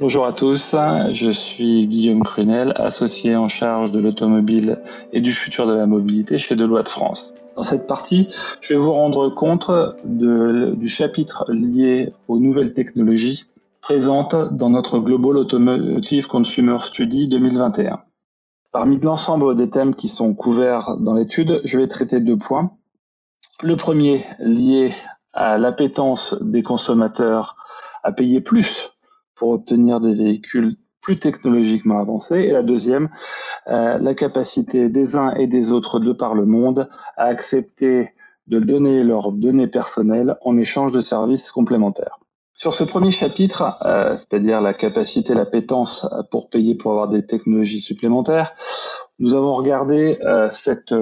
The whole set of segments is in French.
Bonjour à tous, je suis Guillaume Crunel, associé en charge de l'automobile et du futur de la mobilité chez Deloitte France. Dans cette partie, je vais vous rendre compte du chapitre lié aux nouvelles technologies présentes dans notre Global Automotive Consumer Study 2021. Parmi l'ensemble des thèmes qui sont couverts dans l'étude, je vais traiter deux points. Le premier lié à l'appétence des consommateurs à payer plus pour obtenir des véhicules plus technologiquement avancés. Et la deuxième, euh, la capacité des uns et des autres de par le monde à accepter de donner leurs données personnelles en échange de services complémentaires. Sur ce premier chapitre, euh, c'est-à-dire la capacité, l'appétence pour payer pour avoir des technologies supplémentaires, nous avons regardé euh, cette,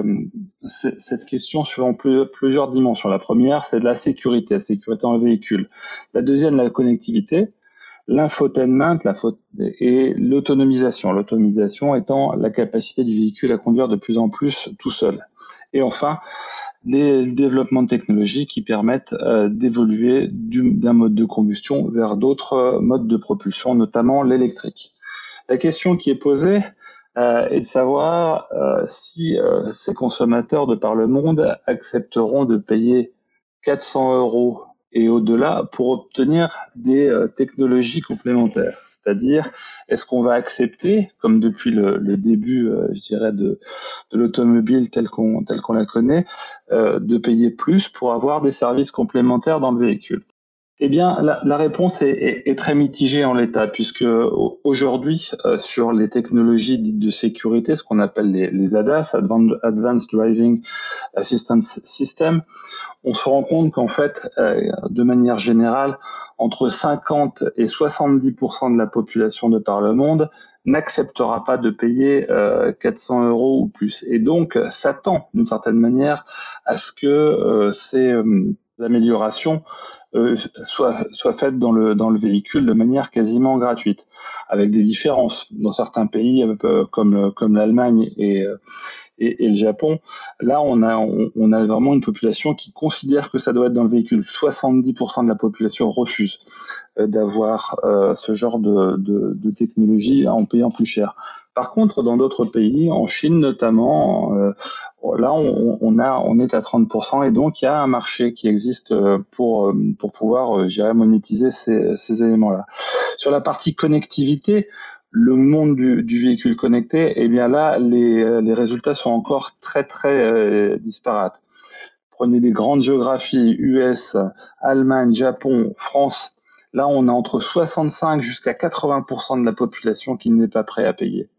question sur plusieurs dimensions. La première, c'est de la sécurité, la sécurité en véhicule. La deuxième, la connectivité. L'infotainment la et l'autonomisation. L'autonomisation étant la capacité du véhicule à conduire de plus en plus tout seul. Et enfin, les développements de technologies qui permettent euh, d'évoluer d'un mode de combustion vers d'autres modes de propulsion, notamment l'électrique. La question qui est posée, euh, et de savoir euh, si euh, ces consommateurs de par le monde accepteront de payer 400 euros et au-delà pour obtenir des technologies complémentaires. C'est-à-dire, est-ce qu'on va accepter, comme depuis le, début, je dirais, de, de l'automobile telle qu'on la connaît, de payer plus pour avoir des services complémentaires dans le véhicule? Eh bien, la, réponse est, très mitigée en l'état, puisque aujourd'hui, euh, sur les technologies dites de sécurité, ce qu'on appelle les, ADAS, Advanced Driving Assistance System, on se rend compte qu'en fait, euh, de manière générale, entre 50 et 70% de la population de par le monde n'acceptera pas de payer 400 euh, euros ou plus, et donc s'attend d'une certaine manière à ce que ces améliorations euh, soit, soit faite dans le, dans le véhicule de manière quasiment gratuite, avec des différences. Dans certains pays euh, comme, comme l'Allemagne et, euh, et, et, le Japon, là on a, on, a vraiment une population qui considère que ça doit être dans le véhicule. 70% de la population refuse d'avoir ce genre de, de, technologie en payant plus cher. Par contre, dans d'autres pays, en Chine notamment, euh, là on, a, on est à 30% et donc il y a un marché qui existe euh, pour, euh, pour pouvoir, gérer monétiser ces, ces éléments-là. Sur la partie connectivité, le monde du, du, véhicule connecté, eh bien là, les, les résultats sont encore très très disparates. Prenez des grandes géographies, US, Allemagne, Japon, France. Là, on a entre 65 jusqu'à 80% de la population qui n'est pas prêt à payer.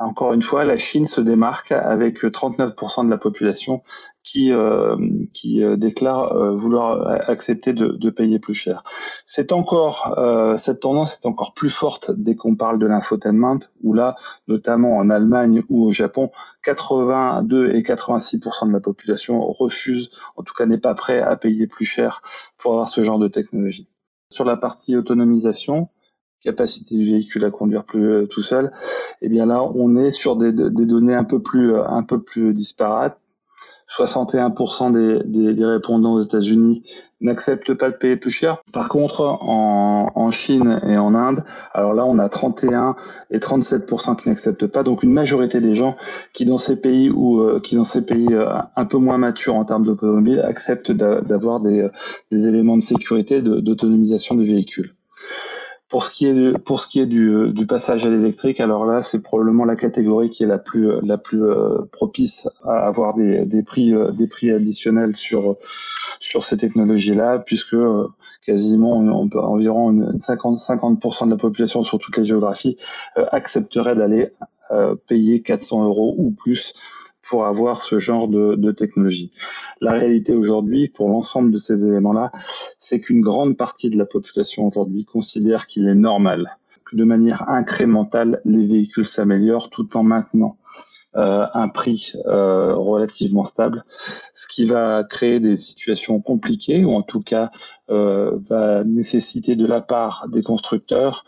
Encore une fois, la Chine se démarque avec 39% de la population qui, euh, qui euh, déclare euh, vouloir accepter de, de, payer plus cher. C'est encore cette tendance est encore plus forte dès qu'on parle de l'infotainment, où là, notamment en Allemagne ou au Japon, 82 et 86% de la population refuse, en tout cas n'est pas prêt à payer plus cher pour avoir ce genre de technologie. Sur la partie autonomisation, capacité du véhicule à conduire plus euh, tout seul, eh bien là, on est sur des, des données un peu plus euh, un peu plus disparates. 61% des, des, répondants aux États-Unis n'acceptent pas de payer plus cher. Par contre, en, en, Chine et en Inde, alors là, on a 31 et 37% qui n'acceptent pas. Donc une majorité des gens qui dans ces pays ou euh, qui dans ces pays un peu moins matures en termes d'automobile acceptent d'avoir des, des éléments de sécurité, d'autonomisation du véhicule. Pour ce qui est du, pour ce qui est du, euh, du passage à l'électrique, alors là, c'est probablement la catégorie qui est la plus euh, la plus euh, propice à avoir des, des prix des prix additionnels sur sur ces technologies-là, puisque quasiment on peut, environ 50 50% de la population sur toutes les géographies accepterait d'aller payer 400 euros ou plus pour avoir ce genre de, technologie. La réalité aujourd'hui, pour l'ensemble de ces éléments-là, c'est qu'une grande partie de la population aujourd'hui considère qu'il est normal que de manière incrémentale, les véhicules s'améliorent tout en maintenant euh, un prix euh, relativement stable, ce qui va créer des situations compliquées ou en tout cas euh, va nécessiter de la part des constructeurs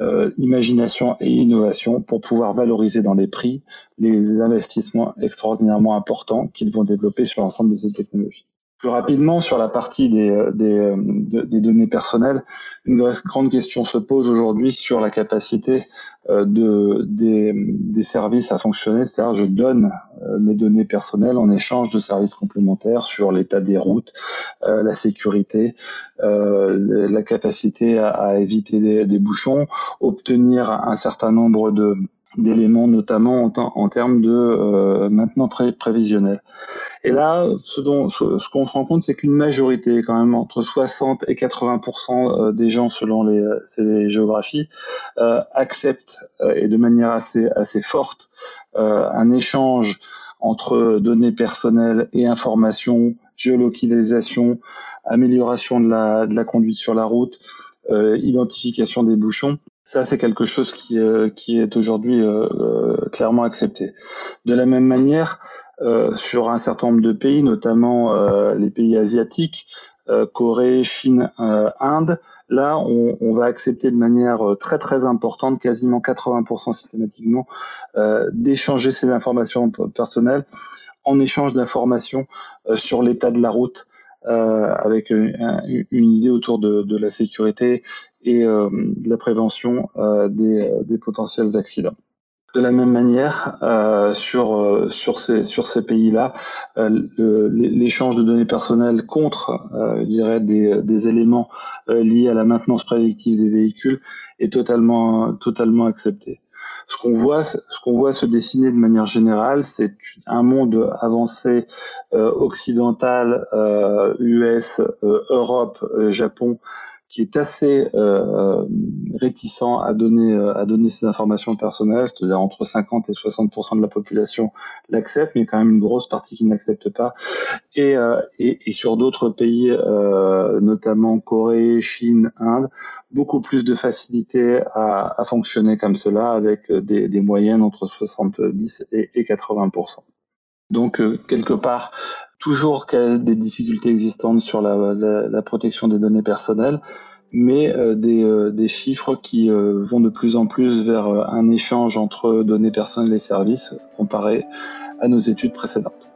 euh, imagination et innovation pour pouvoir valoriser dans les prix les investissements extraordinairement importants qu'ils vont développer sur l'ensemble de ces technologies. Plus rapidement, sur la partie des, euh, des, euh, des, données personnelles, une grande question se pose aujourd'hui sur la capacité euh, de, des, des, services à fonctionner. C'est-à-dire, je donne mes données personnelles en échange de services complémentaires sur l'état des routes, la sécurité, la capacité à, à éviter des, des, bouchons, obtenir un certain nombre d'éléments, notamment en, en, termes de euh, maintenant pré prévisionnel. Et là, ce, dont, ce, qu'on se rend compte, c'est qu'une majorité, quand même, entre 60 et 80% euh, des gens, selon les, ces géographies, euh, acceptent euh, et de manière assez assez forte euh, un échange entre données personnelles et informations, géolocalisation, amélioration de la, de la conduite sur la route, identification des bouchons ça, c'est quelque chose qui, euh, qui est aujourd'hui euh, euh, clairement accepté. De la même manière, sur un certain nombre de pays, notamment les pays asiatiques, Corée, Chine, Inde, là, on, va accepter de manière très très importante, quasiment 80% systématiquement, d'échanger ces informations personnelles en échange d'informations sur l'état de la route, euh, avec une, idée autour de, la sécurité et euh, de la prévention euh, des, potentiels accidents. De la même manière, euh, sur sur ces pays-là, l'échange de données personnelles contre, je dirais, des, éléments liés à la maintenance prédictive des véhicules est totalement accepté. Ce qu'on voit, se dessiner de manière générale, c'est un monde avancé euh, occidental, euh, US, euh, Europe, euh, Japon, qui est assez euh, réticent à donner à donner ces informations personnelles, c'est-à-dire entre 50 et 60 de la population l'accepte, mais quand même une grosse partie qui n'accepte pas. Et, et, et, sur d'autres pays, notamment Corée, Chine, Inde, beaucoup plus de facilité à, à fonctionner comme cela avec des, des moyennes entre 70 et, et 80 donc euh, quelque part, toujours des difficultés existantes sur la, protection des données personnelles, mais euh, des, euh, des, chiffres qui vont de plus en plus vers un échange entre données personnelles et services comparé à nos études précédentes.